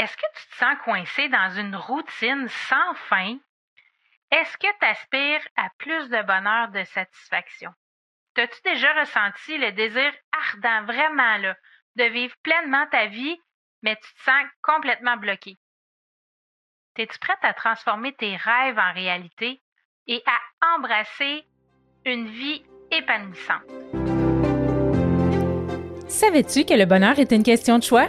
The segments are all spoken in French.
Est-ce que tu te sens coincé dans une routine sans fin? Est-ce que tu aspires à plus de bonheur, de satisfaction? T'as-tu déjà ressenti le désir ardent, vraiment là, de vivre pleinement ta vie, mais tu te sens complètement bloqué? Es-tu prête à transformer tes rêves en réalité et à embrasser une vie épanouissante? Savais-tu que le bonheur est une question de choix?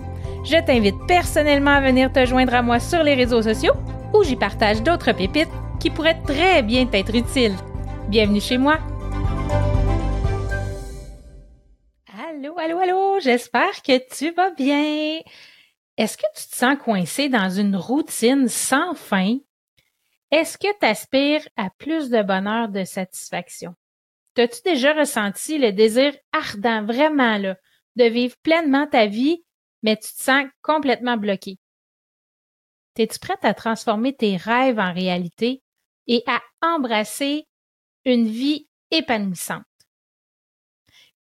Je t'invite personnellement à venir te joindre à moi sur les réseaux sociaux où j'y partage d'autres pépites qui pourraient très bien t'être utiles. Bienvenue chez moi. Allô, allô, allô, j'espère que tu vas bien. Est-ce que tu te sens coincé dans une routine sans fin? Est-ce que tu aspires à plus de bonheur, de satisfaction? T'as-tu déjà ressenti le désir ardent, vraiment là, de vivre pleinement ta vie mais tu te sens complètement bloqué. Es-tu prête à transformer tes rêves en réalité et à embrasser une vie épanouissante?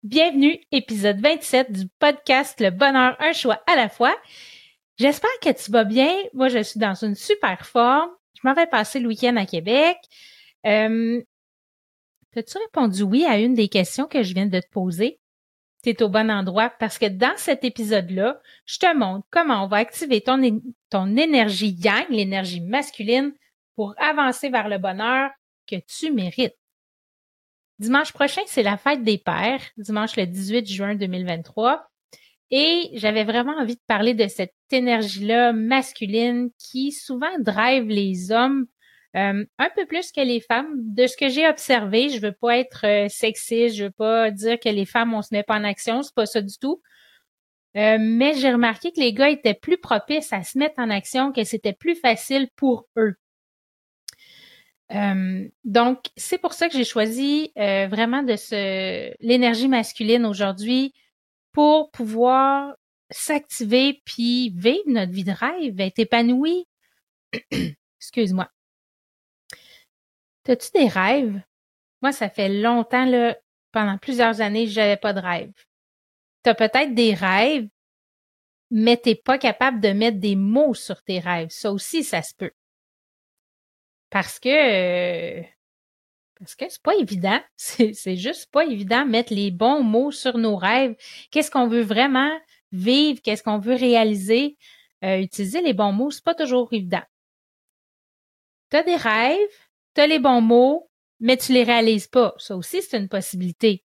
Bienvenue, épisode 27 du podcast Le bonheur, un choix à la fois. J'espère que tu vas bien. Moi, je suis dans une super forme. Je m'en vais passer le week-end à Québec. Euh, As-tu répondu oui à une des questions que je viens de te poser? Tu es au bon endroit parce que dans cet épisode-là, je te montre comment on va activer ton, énergie yang, l'énergie masculine, pour avancer vers le bonheur que tu mérites. Dimanche prochain, c'est la fête des pères, dimanche le 18 juin 2023. Et j'avais vraiment envie de parler de cette énergie-là masculine qui souvent drive les hommes euh, un peu plus que les femmes. De ce que j'ai observé, je veux pas être euh, sexiste, je veux pas dire que les femmes on se met pas en action, c'est pas ça du tout. Euh, mais j'ai remarqué que les gars étaient plus propices à se mettre en action, que c'était plus facile pour eux. donc, c'est pour ça que j'ai choisi vraiment de ce l'énergie masculine aujourd'hui pour pouvoir s'activer puis vivre notre vie de rêve, être épanoui. Excuse-moi. As-tu des rêves? Moi, ça fait longtemps, là, pendant plusieurs années, j'avais pas de rêve. Tu as peut-être des rêves, mais t'es pas capable de mettre des mots sur tes rêves. Ça aussi, ça se peut. Parce que parce que c'est pas évident. C'est juste pas évident mettre les bons mots sur nos rêves. Qu'est-ce qu'on veut vraiment vivre? Qu'est-ce qu'on veut réaliser? Euh, utiliser les bons mots, c'est pas toujours évident. Tu as des rêves, tu les bons mots, mais tu les réalises pas. Ça aussi, c'est une possibilité.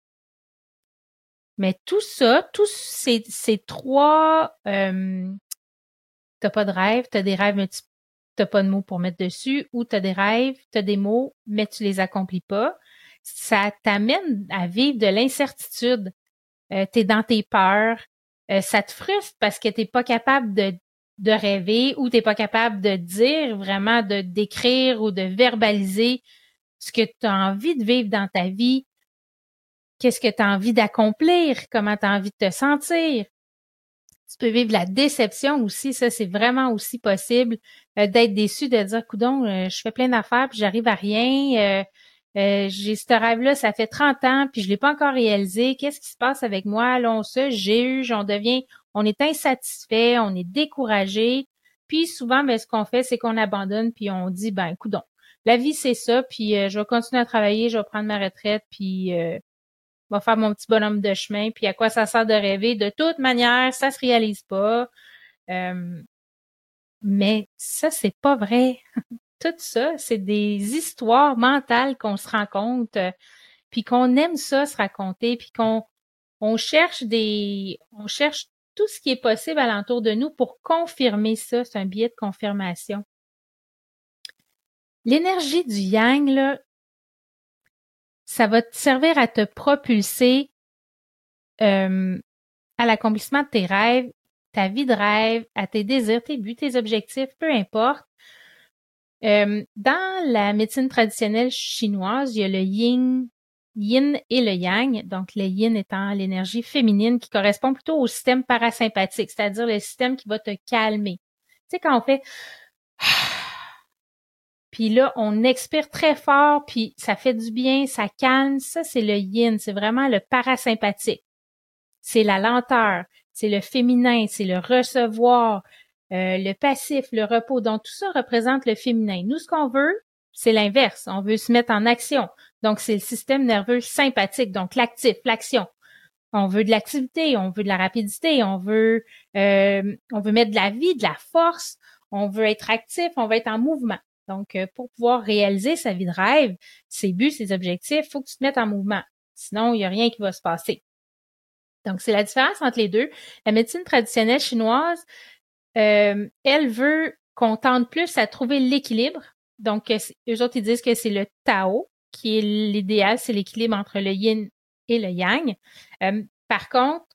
Mais tout ça, tous ces, ces trois, euh, t'as pas de rêve, t'as des rêves, mais tu t'as pas de mots pour mettre dessus, ou t'as des rêves, t'as des mots, mais tu les accomplis pas. Ça t'amène à vivre de l'incertitude. Euh, t'es dans tes peurs. Euh, ça te frustre parce que t'es pas capable de de rêver ou t'es pas capable de dire vraiment, de décrire ou de verbaliser ce que tu as envie de vivre dans ta vie, qu'est-ce que tu as envie d'accomplir, comment tu as envie de te sentir? Tu peux vivre la déception aussi, ça c'est vraiment aussi possible euh, d'être déçu, de dire coudon, euh, je fais plein d'affaires puis j'arrive à rien. Euh, j'ai ce rêve-là, ça fait 30 ans, puis je l'ai pas encore réalisé. Qu'est-ce qui se passe avec moi? Là, on se eu, on devient on est insatisfait, on est découragé. Puis souvent, ben, ce qu'on fait, c'est qu'on abandonne, puis on dit, ben, coudon, la vie, c'est ça, puis euh, je vais continuer à travailler, je vais prendre ma retraite, puis euh, je faire mon petit bonhomme de chemin, puis à quoi ça sert de rêver? De toute manière, ça se réalise pas. Euh, mais ça, c'est pas vrai. tout ça, c'est des histoires mentales qu'on se raconte, euh, puis qu'on aime ça se raconter, puis qu'on on cherche des, on cherche tout ce qui est possible alentour de nous pour confirmer ça. C'est un biais de confirmation. L'énergie du yang, ça va te servir à te propulser euh, à l'accomplissement de tes rêves, ta vie de rêve, à tes désirs, tes buts, tes objectifs, peu importe. Euh, dans la médecine traditionnelle chinoise, il y a le yin, yin et le yang. Donc, le yin étant l'énergie féminine qui correspond plutôt au système parasympathique, c'est-à-dire le système qui va te calmer. Tu sais, quand on fait puis là, on expire très fort, puis ça fait du bien, ça calme. Ça, c'est le yin, c'est vraiment le parasympathique. C'est la lenteur, c'est le féminin, c'est le recevoir, euh, le passif, le repos. Donc, tout ça représente le féminin. Nous, ce qu'on veut, c'est l'inverse. On veut se mettre en action. Donc, c'est le système nerveux sympathique, donc l'actif, l'action. On veut de l'activité, on veut de la rapidité, on veut, euh, on veut mettre de la vie, de la force, on veut être actif, on veut être en mouvement. Donc, euh, pour pouvoir réaliser sa vie de rêve, ses buts, ses objectifs, il faut que tu te mettes en mouvement. Sinon, il n'y a rien qui va se passer. Donc, c'est la différence entre les deux. La médecine traditionnelle chinoise, euh, elle veut qu'on tente plus à trouver l'équilibre. Donc, euh, eux autres, ils disent que c'est le Tao qui est l'idéal, c'est l'équilibre entre le yin et le yang. Euh, par contre,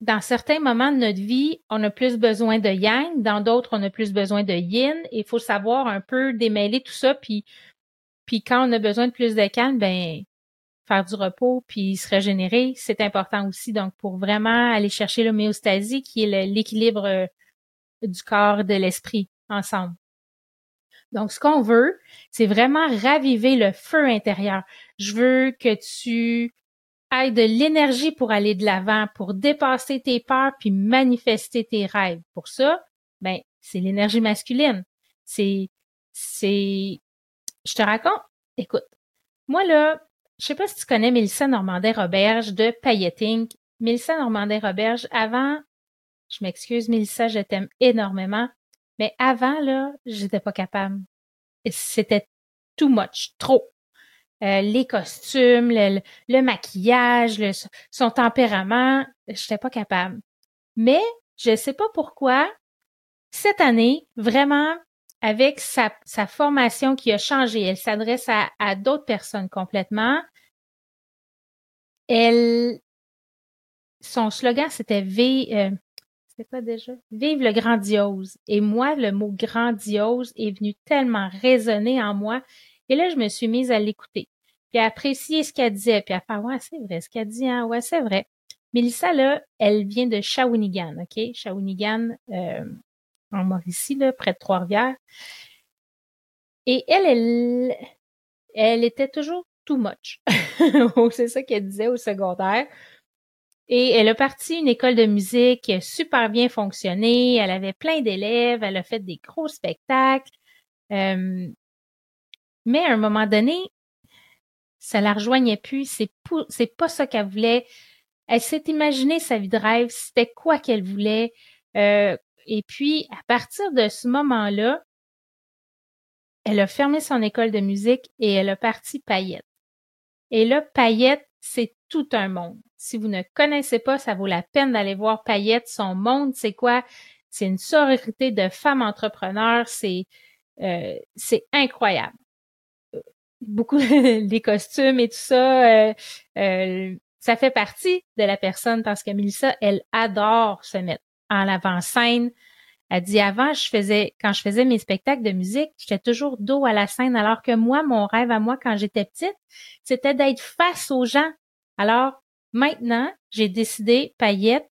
dans certains moments de notre vie, on a plus besoin de yang, dans d'autres, on a plus besoin de yin. Il faut savoir un peu démêler tout ça, puis, puis quand on a besoin de plus de calme, ben faire du repos puis se régénérer, c'est important aussi. Donc, pour vraiment aller chercher l'homéostasie, qui est l'équilibre euh, du corps et de l'esprit ensemble. Donc, ce qu'on veut, c'est vraiment raviver le feu intérieur. Je veux que tu ailles de l'énergie pour aller de l'avant, pour dépasser tes peurs puis manifester tes rêves. Pour ça, ben, c'est l'énergie masculine. C'est, c'est, je te raconte, écoute, moi là, je sais pas si tu connais Mélissa Normandin-Roberge de Pailleting. Mélissa Normandin-Roberge, avant, je m'excuse, Mélissa, je t'aime énormément, mais avant, là, j'étais pas capable. C'était too much, trop. Euh, les costumes, le, maquillage, son tempérament, j'étais pas capable. Mais je sais pas pourquoi, cette année, vraiment, avec sa, sa formation qui a changé, elle s'adresse à, à d'autres personnes complètement. Elle, son slogan c'était V, euh, c'était quoi déjà? Vive le grandiose. Et moi, le mot grandiose est venu tellement résonner en moi. Et là, je me suis mise à l'écouter, puis à apprécier ce qu'elle disait, puis à faire ouais, c'est vrai, ce qu'elle dit, hein, ouais, c'est vrai. Mélissa, là, elle vient de Shawinigan, OK? Shawinigan, euh, en Mauricie, là, près de Trois-Rivières. Et elle, elle, elle était toujours too much. c'est ça qu'elle disait au secondaire. Et elle a parti une école de musique qui a super bien fonctionné. Elle avait plein d'élèves. Elle a fait des gros spectacles. Euh, mais à un moment donné, ça la rejoignait plus. C'est, pas ça qu'elle voulait. Elle s'est imaginé sa vie de rêve. C'était quoi qu'elle voulait. Euh, et puis, à partir de ce moment-là, elle a fermé son école de musique et elle a parti Paillette. Et là, Paillette, c'est tout un monde. Si vous ne connaissez pas, ça vaut la peine d'aller voir Paillette. Son monde, c'est quoi? C'est une sororité de femmes entrepreneurs. C'est euh, c'est incroyable. Beaucoup les costumes et tout ça, euh, euh, ça fait partie de la personne parce que Melissa, elle adore se mettre en avant-scène. Elle dit avant, je faisais, quand je faisais mes spectacles de musique, j'étais toujours dos à la scène, alors que moi, mon rêve à moi quand j'étais petite, c'était d'être face aux gens. Alors, maintenant, j'ai décidé, Payette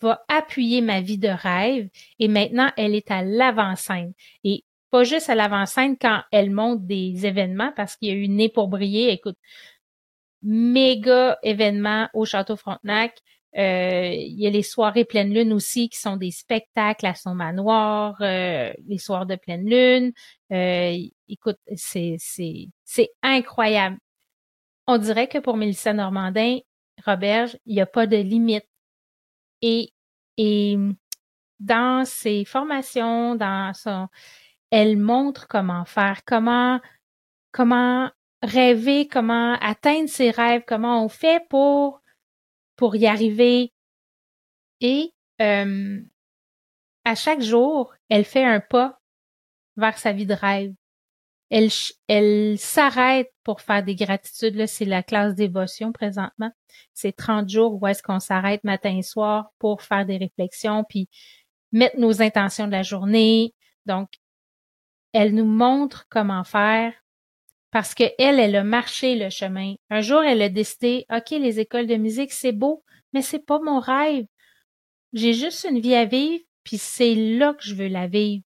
va appuyer ma vie de rêve et maintenant, elle est à l'avant-scène. Et pas juste à l'avant-scène quand elle monte des événements parce qu'il y a eu Né pour briller. Écoute, méga événement au Château Frontenac. Euh, il y a les soirées pleine lune aussi qui sont des spectacles à son manoir, euh, les soirs de pleine lune. Euh, écoute, c'est c'est c'est incroyable. On dirait que pour Mélissa Normandin, Roberge, il n'y a pas de limite. Et et dans ses formations, dans son elle montre comment faire, comment, comment rêver, comment atteindre ses rêves, comment on fait pour, pour y arriver. Et euh, à chaque jour, elle fait un pas vers sa vie de rêve. Elle, elle s'arrête pour faire des gratitudes. Là, c'est la classe dévotion présentement. C'est 30 jours où est-ce qu'on s'arrête matin et soir pour faire des réflexions, puis mettre nos intentions de la journée. Donc, elle nous montre comment faire parce que elle, a marché le chemin. Un jour, elle a décidé, OK, les écoles de musique, c'est beau, mais c'est pas mon rêve. J'ai juste une vie à vivre, puis c'est là que je veux la vivre.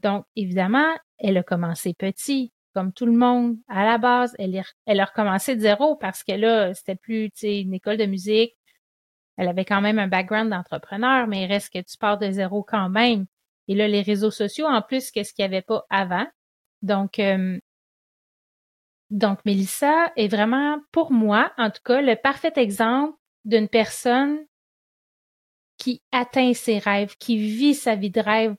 Donc, évidemment, elle a commencé petit, comme tout le monde. À la base, elle, a recommencé de zéro parce que là, c'était plus, une école de musique. Elle avait quand même un background d'entrepreneur, mais il reste que tu pars de zéro quand même. Et là, les réseaux sociaux, en plus, qu'est-ce qu'il n'y avait pas avant? Donc, euh, donc, Mélissa est vraiment, pour moi, en tout cas, le parfait exemple d'une personne qui atteint ses rêves, qui vit sa vie de rêve.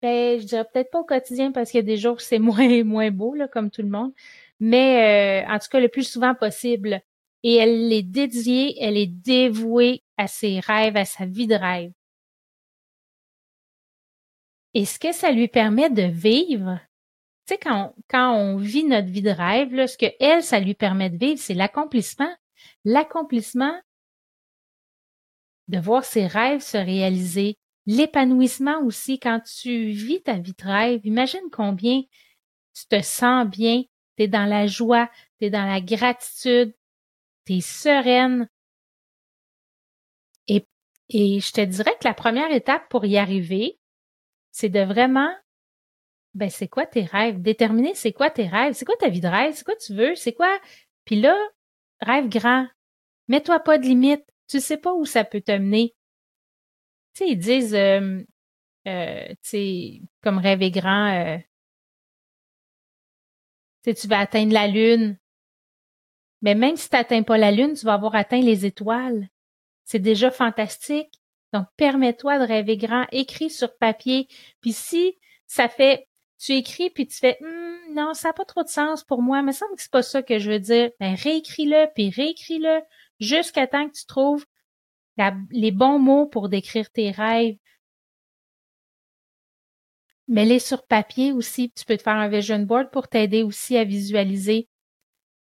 Ben, je dirais peut-être pas au quotidien parce qu'il y a des jours où c'est moins, moins beau, là, comme tout le monde. Mais, euh, en tout cas, le plus souvent possible. Et elle est dédiée, elle est dévouée à ses rêves, à sa vie de rêve. Et ce que ça lui permet de vivre, tu sais, quand, on vit notre vie de rêve, ce que elle, ça lui permet de vivre, c'est l'accomplissement. L'accomplissement de voir ses rêves se réaliser. L'épanouissement aussi, quand tu vis ta vie de rêve, imagine combien tu te sens bien, tu es dans la joie, tu es dans la gratitude, tu es sereine. Et, et je te dirais que la première étape pour y arriver, c'est de vraiment, ben, c'est quoi tes rêves? Déterminer c'est quoi tes rêves? C'est quoi ta vie de rêve? C'est quoi tu veux? C'est quoi? Puis là, rêve grand. Mets-toi pas de limite. Tu sais pas où ça peut te mener. Tu sais, ils disent, euh, euh, tu sais, comme rêver grand, euh, tu tu vas atteindre la lune. Mais même si tu n'atteins pas la lune, tu vas avoir atteint les étoiles. C'est déjà fantastique. Donc, permets-toi de rêver grand, écris sur papier. Puis si ça fait, tu écris puis tu fais, hum, non, ça n'a pas trop de sens pour moi, mais ça me semble que c'est pas ça que je veux dire. Ben, réécris-le puis réécris-le jusqu'à temps que tu trouves les bons mots pour décrire tes rêves. Mets-les sur papier aussi. Tu peux te faire un vision board pour t'aider aussi à visualiser.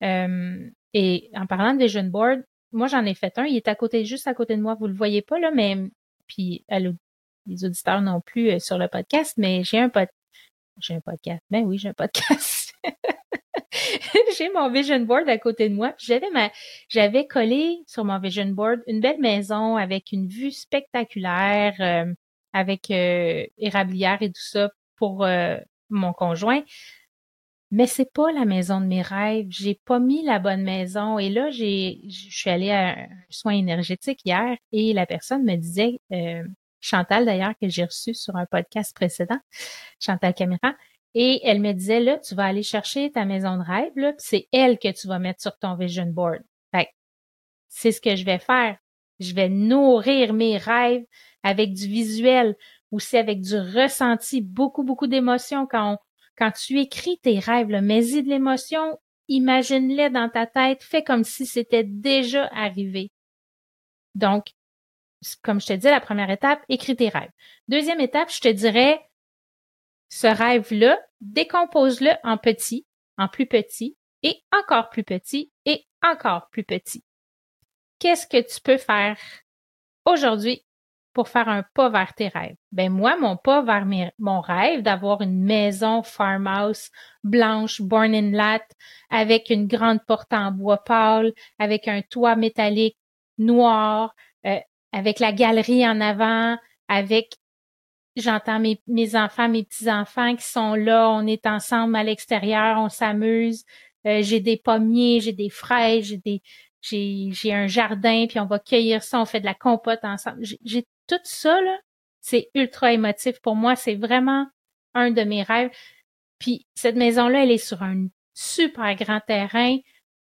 Euh, et en parlant de vision board, moi, j'en ai fait un. Il est à côté, juste à côté de moi. Vous le voyez pas, là, mais, puis, les auditeurs non plus euh, sur le podcast, mais j'ai un podcast. J'ai un podcast. Ben oui, j'ai un podcast. j'ai mon vision board à côté de moi. J'avais ma, j'avais collé sur mon vision board une belle maison avec une vue spectaculaire, euh, avec euh, érablière et tout ça pour mon conjoint mais c'est pas la maison de mes rêves. J'ai pas mis la bonne maison. Et là, j'ai, je suis allée à un soin énergétique hier et la personne me disait, euh, Chantal d'ailleurs, que j'ai reçu sur un podcast précédent, Chantal Caméra, et elle me disait, là, tu vas aller chercher ta maison de rêve, là, c'est elle que tu vas mettre sur ton vision board. Fait c'est ce que je vais faire. Je vais nourrir mes rêves avec du visuel, aussi avec du ressenti, beaucoup, beaucoup d'émotions quand quand tu écris tes rêves, mets-y de l'émotion, imagine-les dans ta tête, fais comme si c'était déjà arrivé. Donc, comme je te dis, la première étape, écris tes rêves. Deuxième étape, je te dirais, ce rêve-là, décompose-le en petits, en plus petits, et encore plus petits, et encore plus petits. Qu'est-ce que tu peux faire aujourd'hui pour faire un pas vers tes rêves? Ben moi, mon pas vers mon rêve d'avoir une maison farmhouse blanche, born in lat, avec une grande porte en bois pâle, avec un toit métallique noir, euh, avec la galerie en avant, avec j'entends mes, mes enfants, mes petits-enfants qui sont là, on est ensemble à l'extérieur, on s'amuse. Euh, j'ai des pommiers, j'ai des fraises, j'ai des j'ai j'ai un jardin, puis on va cueillir ça, on fait de la compote ensemble. J'ai tout ça, là, c'est ultra émotif. Pour moi, c'est vraiment un de mes rêves. Puis cette maison-là, elle est sur un super grand terrain.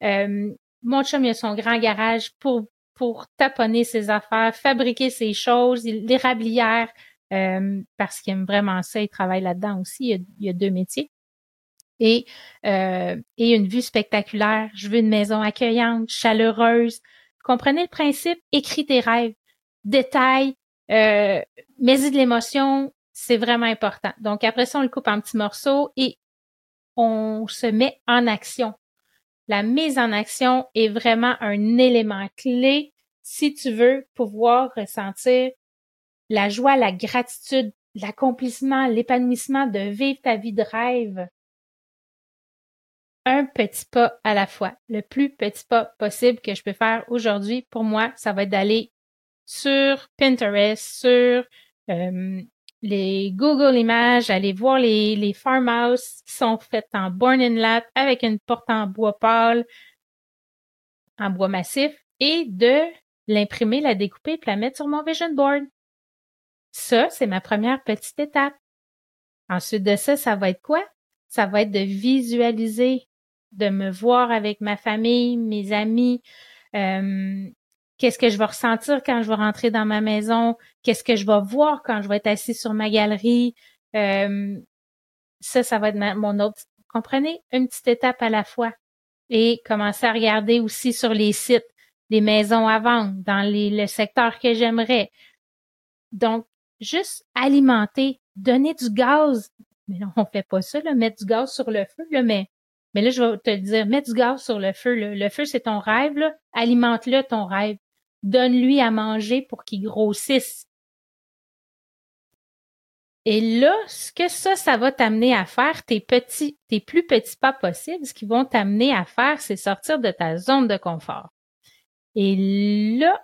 Euh, mon chum, il a son grand garage pour, pour taponner ses affaires, fabriquer ses choses, l'érablière, euh, parce qu'il aime vraiment ça, il travaille là-dedans aussi, il y, a, deux métiers. Et, euh, une vue spectaculaire. Je veux une maison accueillante, chaleureuse. Comprenez le principe? Écris tes rêves. Détail, euh, mets-y de l'émotion, c'est vraiment important. Donc après ça, on le coupe en petits morceaux et on se met en action. La mise en action est vraiment un élément clé si tu veux pouvoir ressentir la joie, la gratitude, l'accomplissement, l'épanouissement de vivre ta vie de rêve. Un petit pas à la fois. Le plus petit pas possible que je peux faire aujourd'hui, pour moi, ça va être d'aller sur Pinterest, sur euh, les Google Images, aller voir les, les farmhouses sont faites en born and lap avec une porte en bois pâle, en bois massif, et de l'imprimer, la découper et la mettre sur mon vision board. Ça, c'est ma première petite étape. Ensuite de ça, ça va être quoi? Ça va être de visualiser, de me voir avec ma famille, mes amis, euh, qu'est-ce que je vais ressentir quand je vais rentrer dans ma maison, qu'est-ce que je vais voir quand je vais être assis sur ma galerie? Euh, ça, ça va être mon autre. Comprenez? Une petite étape à la fois. Et commencer à regarder aussi sur les sites des maisons à vendre, dans les, le secteur que j'aimerais. Donc, juste alimenter, donner du gaz. Mais non, on fait pas ça, là, mettre du gaz sur le feu, là, mais, mais là, je vais te dire, mets du gaz sur le feu. Le feu, c'est ton rêve, là. Alimente-le, ton rêve. Donne-lui à manger pour qu'il grossisse. Et là, ce que ça, ça va t'amener à faire, tes petits, tes plus petits pas possibles, ce qu'ils vont t'amener à faire, c'est sortir de ta zone de confort. Et là,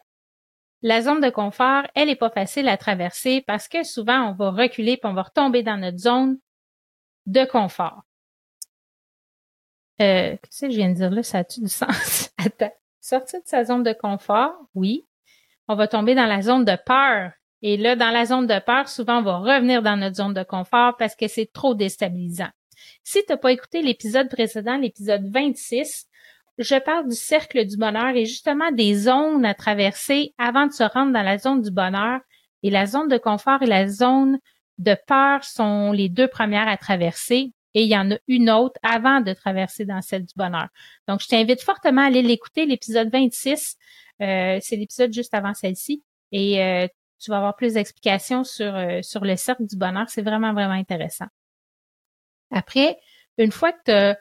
la zone de confort, elle est pas facile à traverser parce que souvent on va reculer puis on va retomber dans notre zone de confort. Euh, qu'est-ce que je viens de dire là? Ça a-tu du sens? Attends. Sortir de sa zone de confort, oui. On va tomber dans la zone de peur. Et là, dans la zone de peur, souvent, on va revenir dans notre zone de confort parce que c'est trop déstabilisant. Si tu n'as pas écouté l'épisode précédent, l'épisode 26, je parle du cercle du bonheur et justement des zones à traverser avant de se rendre dans la zone du bonheur. Et la zone de confort et la zone de peur sont les deux premières à traverser. Et il y en a une autre avant de traverser dans celle du bonheur. Donc, je t'invite fortement à aller l'écouter, l'épisode 26. Euh, c'est l'épisode juste avant celle-ci. Et euh, tu vas avoir plus d'explications sur, euh, sur le cercle du bonheur. C'est vraiment, vraiment intéressant. Après, une fois que tu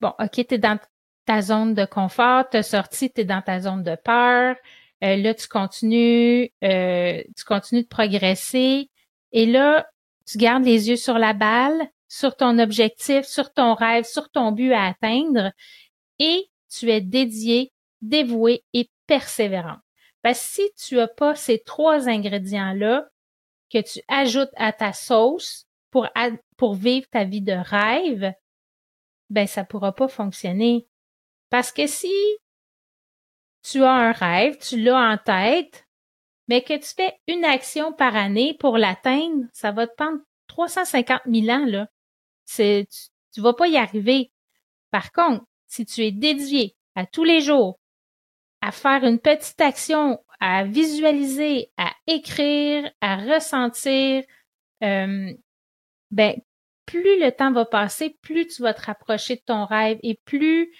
Bon, OK, tu es dans ta zone de confort, tu sorti, tu es dans ta zone de peur. Euh, là, tu continues, euh, tu continues de progresser. Et là, tu gardes les yeux sur la balle, sur ton objectif, sur ton rêve, sur ton but à atteindre. Et tu es dédié, dévoué et persévérant. Parce que si tu as pas ces trois ingrédients-là que tu ajoutes à ta sauce pour, pour vivre ta vie de rêve, ben ça pourra pas fonctionner. Parce que si tu as un rêve, tu l'as en tête, mais que tu fais une action par année pour l'atteindre, ça va te prendre 350 000 ans, là. C'est, tu, vas pas y arriver. Par contre, si tu es dédié à tous les jours à faire une petite action, à visualiser, à écrire, à ressentir, euh, ben plus le temps va passer, plus tu vas te rapprocher de ton rêve et plus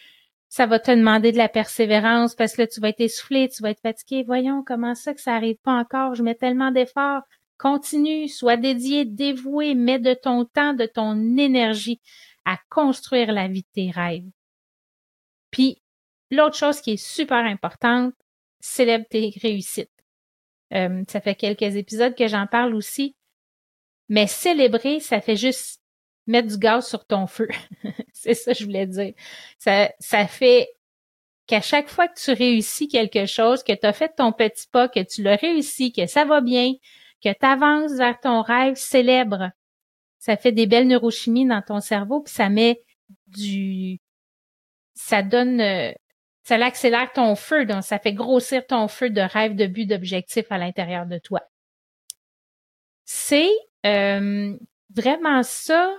ça va te demander de la persévérance parce que là, tu vas être essoufflé, tu vas être fatigué. Voyons comment ça que ça arrive pas encore? Je mets tellement d'efforts. Continue, sois dédié, dévoué, mets de ton temps, de ton énergie à construire la vie de tes rêves. Puis, l'autre chose qui est super importante, célèbre tes réussites. Euh, ça fait quelques épisodes que j'en parle aussi. Mais célébrer, ça fait juste mettre du gaz sur ton feu. c'est ça que je voulais dire. Ça, ça fait qu'à chaque fois que tu réussis quelque chose, que tu as fait ton petit pas, que tu l'as réussi, que ça va bien, que tu avances vers ton rêve, célèbre. Ça fait des belles neurochimies dans ton cerveau, puis ça met du... Ça donne... Euh, ça l'accélère ton feu, donc ça fait grossir ton feu de rêve, de but, d'objectif à l'intérieur de toi. C'est euh, vraiment ça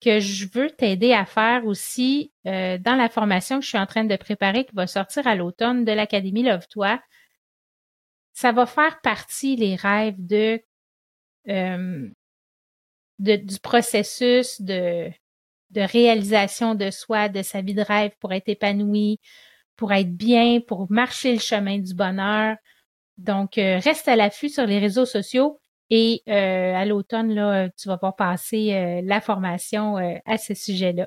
que je veux t'aider à faire aussi euh, dans la formation que je suis en train de préparer, qui va sortir à l'automne de l'Académie Love-toi. Ça va faire partie, les rêves, de euh, du processus de, de réalisation de soi, de sa vie de rêve pour être épanoui, pour être bien, pour marcher le chemin du bonheur. Donc, euh, reste à l'affût sur les réseaux sociaux et euh, à l'automne, là, tu vas pouvoir passer la formation à ce sujet-là.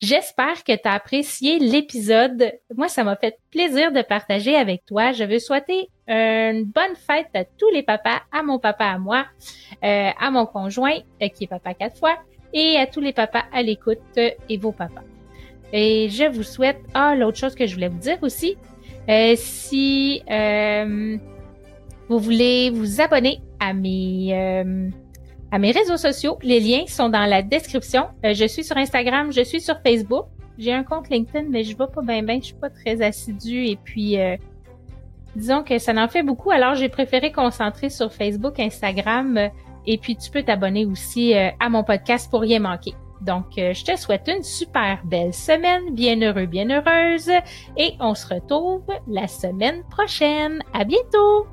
J'espère que tu as apprécié l'épisode. Moi, ça m'a fait plaisir de partager avec toi. Je veux souhaiter une bonne fête à tous les papas, à mon papa, à moi, euh, à mon conjoint, euh, qui est papa quatre fois, et à tous les papas à l'écoute euh, et vos papas. Et je vous souhaite, ah, l'autre chose que je voulais vous dire aussi, si vous voulez vous abonner à mes à mes réseaux sociaux. Les liens sont dans la description. Euh, je suis sur Instagram, je suis sur Facebook. J'ai un compte LinkedIn, mais je vais pas bien bien, je suis pas très assidue et puis euh, disons que ça n'en fait beaucoup. Alors j'ai préféré concentrer sur Facebook, Instagram euh, et puis tu peux t'abonner aussi à mon podcast pour rien manquer. Donc je te souhaite une super belle semaine, bien heureux, bien heureuse et on se retrouve la semaine prochaine. À bientôt.